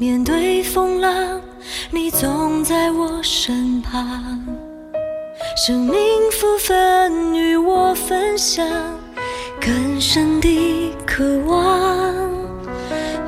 面对风浪，你总在我身旁。生命福分与我分享，更深的渴望。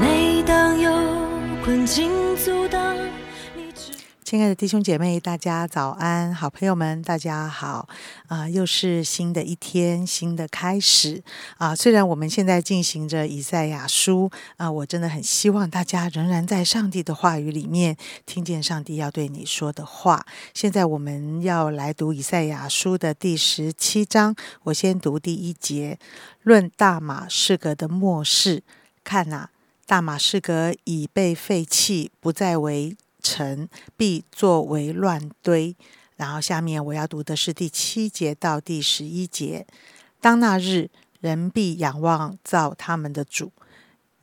每当有困境阻。亲爱的弟兄姐妹，大家早安！好朋友们，大家好！啊，又是新的一天，新的开始啊！虽然我们现在进行着以赛亚书啊，我真的很希望大家仍然在上帝的话语里面听见上帝要对你说的话。现在我们要来读以赛亚书的第十七章，我先读第一节：论大马士革的末世，看呐，大马士革已被废弃，不再为。城必作为乱堆。然后下面我要读的是第七节到第十一节。当那日，人必仰望造他们的主，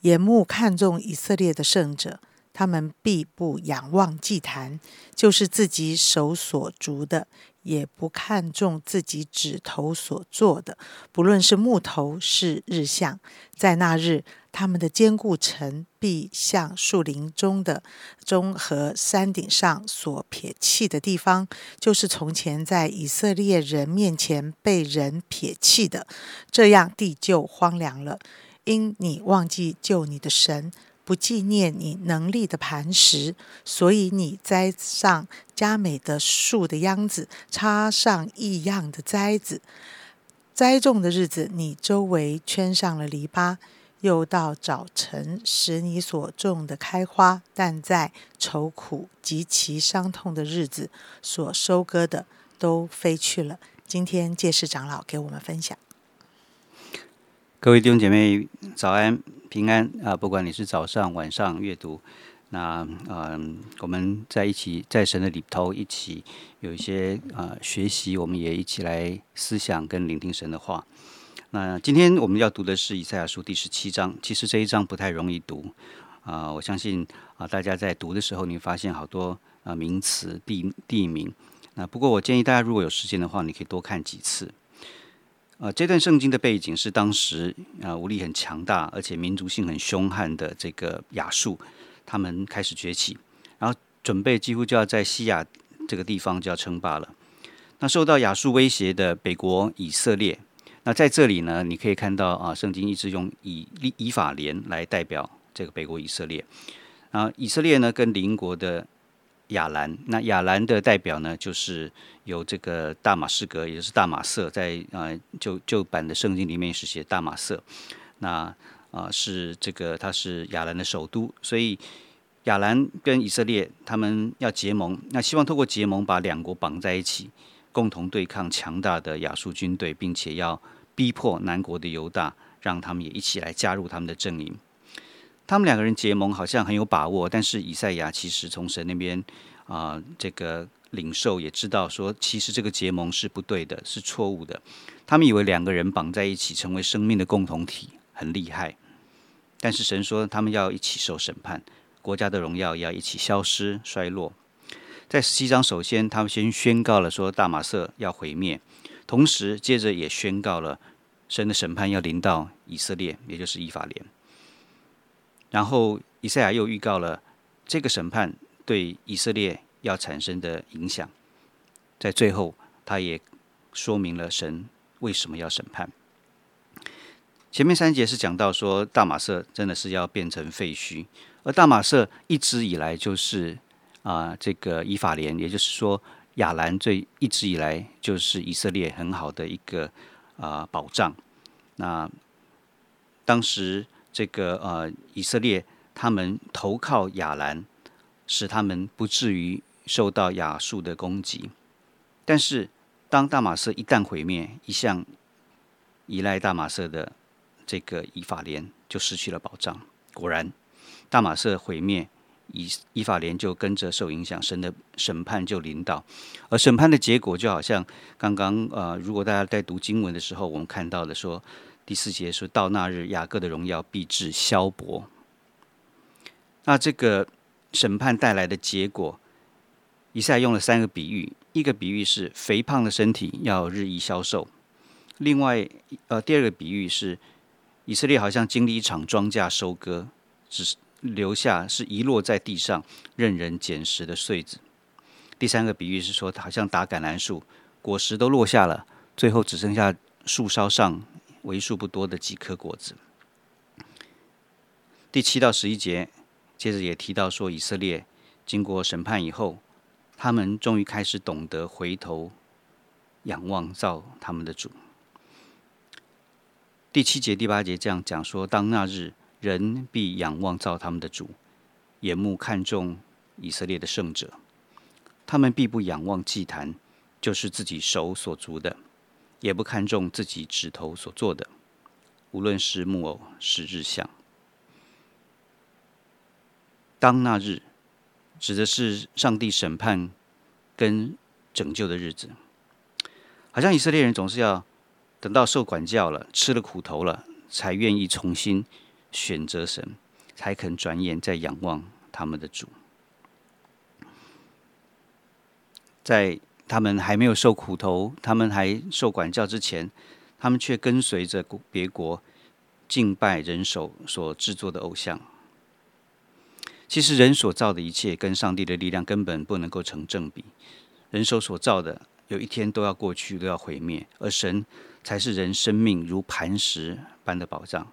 眼目看重以色列的圣者。他们必不仰望祭坛，就是自己手所足的，也不看重自己指头所做的，不论是木头是日向。在那日，他们的坚固城必像树林中的中和山顶上所撇弃的地方，就是从前在以色列人面前被人撇弃的，这样地就荒凉了，因你忘记救你的神。不纪念你能力的磐石，所以你栽上佳美的树的秧子，插上异样的栽子。栽种的日子，你周围圈上了篱笆。又到早晨，使你所种的开花；但在愁苦极其伤痛的日子，所收割的都飞去了。今天，介世长老给我们分享。各位弟兄姐妹，早安平安啊！不管你是早上、晚上阅读，那嗯，我们在一起在神的里头一起有一些啊学习，我们也一起来思想跟聆听神的话。那今天我们要读的是以赛亚书第十七章。其实这一章不太容易读啊，我相信啊，大家在读的时候，你会发现好多啊名词、地地名。那不过我建议大家如果有时间的话，你可以多看几次。呃，这段圣经的背景是当时啊武力很强大，而且民族性很凶悍的这个亚述，他们开始崛起，然后准备几乎就要在西亚这个地方就要称霸了。那受到亚述威胁的北国以色列，那在这里呢，你可以看到啊，圣经一直用以以法莲来代表这个北国以色列。啊，以色列呢跟邻国的。亚兰，那亚兰的代表呢，就是由这个大马士革，也就是大马色，在呃旧旧版的圣经里面是写大马色，那啊是这个它是亚兰的首都，所以亚兰跟以色列他们要结盟，那希望透过结盟把两国绑在一起，共同对抗强大的亚述军队，并且要逼迫南国的犹大，让他们也一起来加入他们的阵营。他们两个人结盟好像很有把握，但是以赛亚其实从神那边啊，这个领受也知道说，其实这个结盟是不对的，是错误的。他们以为两个人绑在一起成为生命的共同体很厉害，但是神说他们要一起受审判，国家的荣耀要一起消失衰落。在十七章，首先他们先宣告了说大马色要毁灭，同时接着也宣告了神的审判要临到以色列，也就是以法莲。然后，以赛亚又预告了这个审判对以色列要产生的影响。在最后，他也说明了神为什么要审判。前面三节是讲到说，大马色真的是要变成废墟，而大马色一直以来就是啊，这个以法莲，也就是说亚兰最一直以来就是以色列很好的一个啊保障。那当时。这个呃，以色列他们投靠亚兰，使他们不至于受到亚述的攻击。但是，当大马色一旦毁灭，一向依赖大马色的这个以法莲就失去了保障。果然，大马色毁灭，以以法莲就跟着受影响，神的审判就临到。而审判的结果，就好像刚刚呃，如果大家在读经文的时候，我们看到的说。第四节说到那日，雅各的荣耀必至消薄。那这个审判带来的结果，以赛用了三个比喻：一个比喻是肥胖的身体要日益消瘦；另外，呃，第二个比喻是以色列好像经历一场庄稼收割，只是留下是遗落在地上任人捡拾的穗子。第三个比喻是说，好像打橄榄树，果实都落下了，最后只剩下树梢上为数不多的几颗果子。第七到十一节，接着也提到说，以色列经过审判以后，他们终于开始懂得回头仰望造他们的主。第七节、第八节这样讲说：当那日，人必仰望造他们的主，眼目看重以色列的圣者。他们必不仰望祭坛，就是自己手所足的，也不看重自己指头所做的，无论是木偶是日像。当那日，指的是上帝审判跟拯救的日子。好像以色列人总是要等到受管教了、吃了苦头了，才愿意重新选择神，才肯转眼再仰望他们的主。在他们还没有受苦头、他们还受管教之前，他们却跟随着别国敬拜人手所制作的偶像。其实人所造的一切跟上帝的力量根本不能够成正比。人手所造的有一天都要过去，都要毁灭，而神才是人生命如磐石般的保障。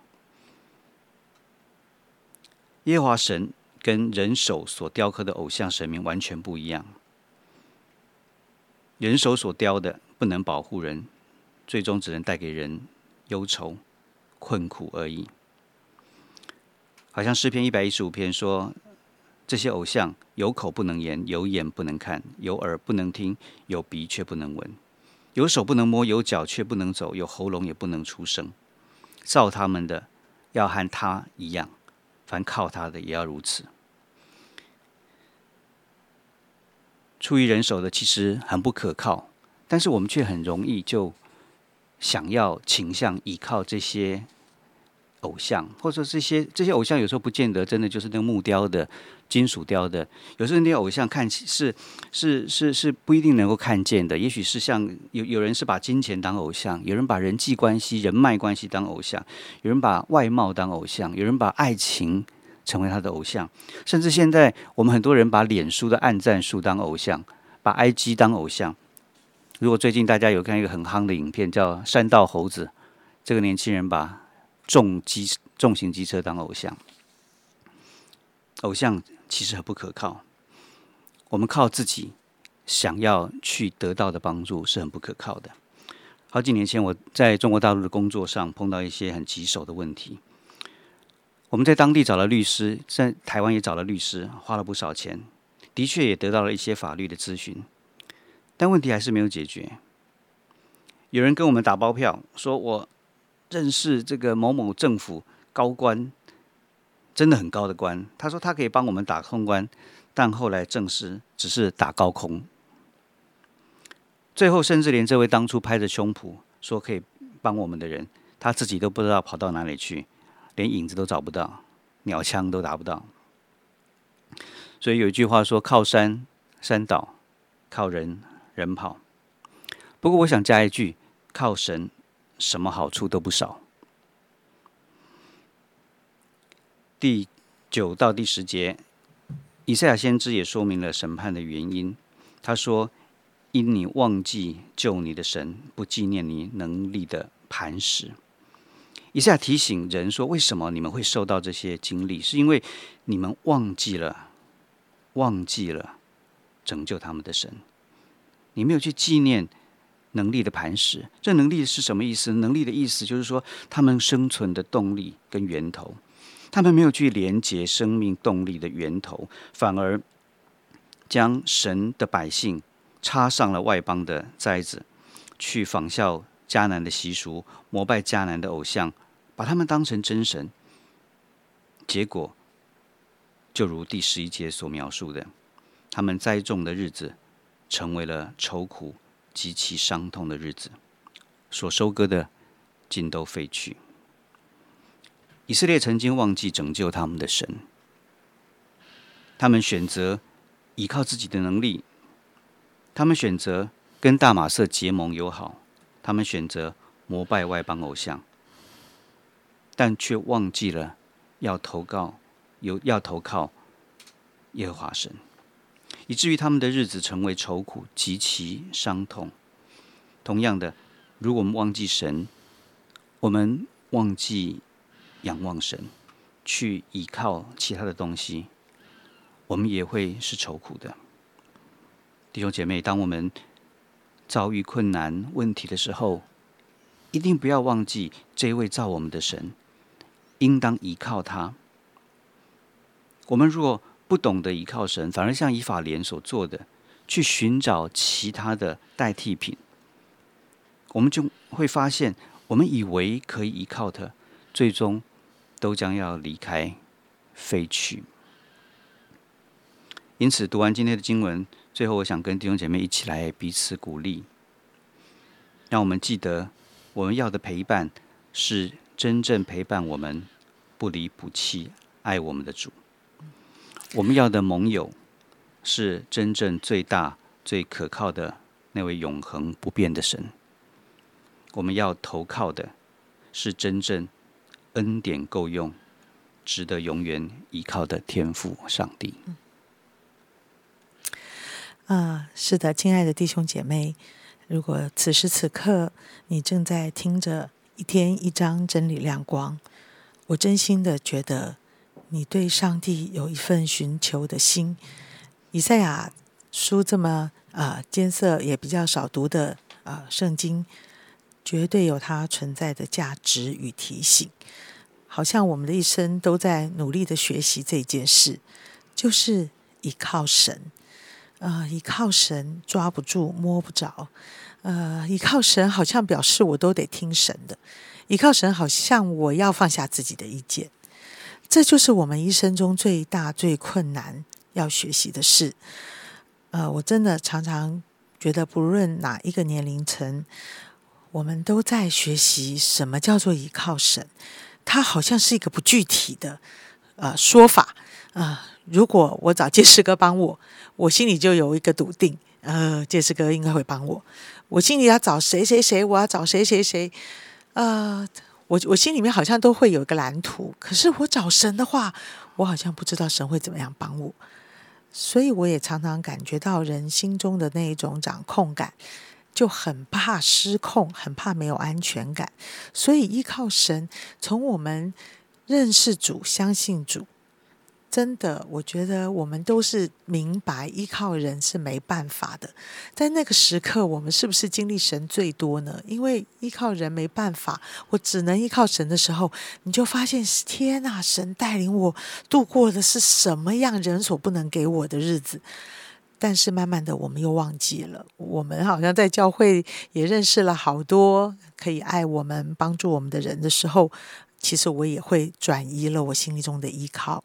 耶和华神跟人手所雕刻的偶像神明完全不一样。人手所雕的不能保护人，最终只能带给人忧愁、困苦而已。好像诗篇一百一十五篇说。这些偶像有口不能言，有眼不能看，有耳不能听，有鼻却不能闻，有手不能摸，有脚却不能走，有喉咙也不能出声。造他们的要和他一样，凡靠他的也要如此。出于人手的其实很不可靠，但是我们却很容易就想要倾向依靠这些。偶像，或者说这些这些偶像，有时候不见得真的就是那个木雕的、金属雕的。有时候那些偶像看起是是是是不一定能够看见的。也许是像有有人是把金钱当偶像，有人把人际关系、人脉关系当偶像，有人把外貌当偶像，有人把爱情成为他的偶像。甚至现在我们很多人把脸书的暗赞数当偶像，把 IG 当偶像。如果最近大家有看一个很夯的影片，叫《山道猴子》，这个年轻人把。重机重型机车当偶像，偶像其实很不可靠。我们靠自己想要去得到的帮助是很不可靠的。好几年前，我在中国大陆的工作上碰到一些很棘手的问题。我们在当地找了律师，在台湾也找了律师，花了不少钱，的确也得到了一些法律的咨询，但问题还是没有解决。有人跟我们打包票，说我。认识这个某某政府高官，真的很高的官。他说他可以帮我们打空关，但后来证实只是打高空。最后，甚至连这位当初拍着胸脯说可以帮我们的人，他自己都不知道跑到哪里去，连影子都找不到，鸟枪都打不到。所以有一句话说：“靠山山倒，靠人人跑。”不过，我想加一句：“靠神。”什么好处都不少。第九到第十节，以赛亚先知也说明了审判的原因。他说：“因你忘记救你的神，不纪念你能力的磐石。”一下提醒人说：“为什么你们会受到这些经历？是因为你们忘记了，忘记了拯救他们的神，你没有去纪念。”能力的磐石，这能力是什么意思？能力的意思就是说，他们生存的动力跟源头，他们没有去连接生命动力的源头，反而将神的百姓插上了外邦的栽子，去仿效迦南的习俗，膜拜迦南的偶像，把他们当成真神。结果就如第十一节所描述的，他们栽种的日子成为了愁苦。极其伤痛的日子，所收割的尽都废去。以色列曾经忘记拯救他们的神，他们选择依靠自己的能力，他们选择跟大马色结盟友好，他们选择膜拜外邦偶像，但却忘记了要投靠有要投靠耶和华神，以至于他们的日子成为愁苦，极其伤痛。同样的，如果我们忘记神，我们忘记仰望神，去依靠其他的东西，我们也会是愁苦的。弟兄姐妹，当我们遭遇困难问题的时候，一定不要忘记这位造我们的神，应当依靠他。我们若不懂得依靠神，反而像以法莲所做的，去寻找其他的代替品，我们就会发现，我们以为可以依靠的，最终都将要离开、飞去。因此，读完今天的经文，最后我想跟弟兄姐妹一起来彼此鼓励，让我们记得，我们要的陪伴是真正陪伴我们、不离不弃、爱我们的主。我们要的盟友是真正最大、最可靠的那位永恒不变的神。我们要投靠的是真正恩典够用、值得永远依靠的天赋上帝。啊，是的，亲爱的弟兄姐妹，如果此时此刻你正在听着一天一章真理亮光，我真心的觉得。你对上帝有一份寻求的心，以赛亚书这么啊艰涩也比较少读的啊圣经，绝对有它存在的价值与提醒。好像我们的一生都在努力的学习这件事，就是依靠神。啊，依靠神抓不住摸不着，呃，依靠神好像表示我都得听神的，依靠神好像我要放下自己的意见。这就是我们一生中最大最困难要学习的事。呃，我真的常常觉得，不论哪一个年龄层，我们都在学习什么叫做依靠神。它好像是一个不具体的呃说法啊。如果我找杰士哥帮我，我心里就有一个笃定，呃，杰士哥应该会帮我。我心里要找谁谁谁，我要找谁谁谁，呃。我我心里面好像都会有一个蓝图，可是我找神的话，我好像不知道神会怎么样帮我，所以我也常常感觉到人心中的那一种掌控感，就很怕失控，很怕没有安全感，所以依靠神，从我们认识主、相信主。真的，我觉得我们都是明白依靠人是没办法的。在那个时刻，我们是不是经历神最多呢？因为依靠人没办法，我只能依靠神的时候，你就发现天呐，神带领我度过的是什么样人所不能给我的日子。但是慢慢的，我们又忘记了，我们好像在教会也认识了好多可以爱我们、帮助我们的人的时候。其实我也会转移了我心里中的依靠，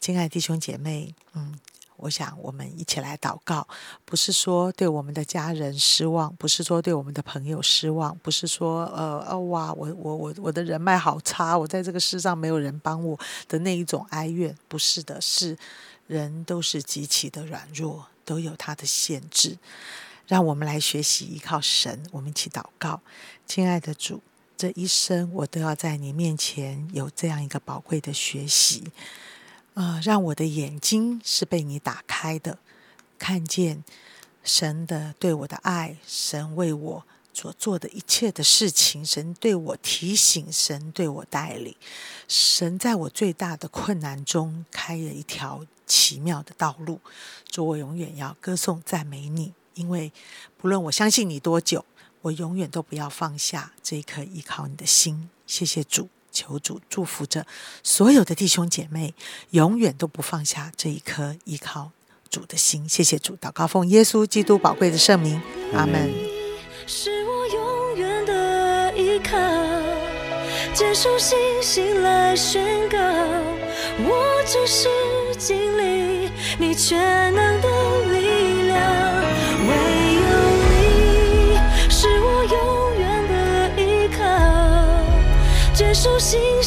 亲爱弟兄姐妹，嗯，我想我们一起来祷告，不是说对我们的家人失望，不是说对我们的朋友失望，不是说呃哦哇，我我我我的人脉好差，我在这个世上没有人帮我的那一种哀怨，不是的，是人都是极其的软弱，都有他的限制，让我们来学习依靠神，我们一起祷告，亲爱的主。这一生，我都要在你面前有这样一个宝贵的学习，啊，让我的眼睛是被你打开的，看见神的对我的爱，神为我所做的一切的事情，神对我提醒，神对我带领，神在我最大的困难中开了一条奇妙的道路。主，我永远要歌颂赞美你，因为不论我相信你多久。我永远都不要放下这一颗依靠你的心。谢谢主，求主祝福着所有的弟兄姐妹，永远都不放下这一颗依靠主的心。谢谢主，祷告奉耶稣基督宝贵的圣名，阿门。是我永远的依靠，接受信心来宣告，我只是经历你全能的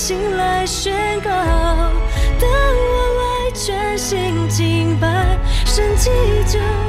醒来宣告，等我来全心敬拜，神迹就。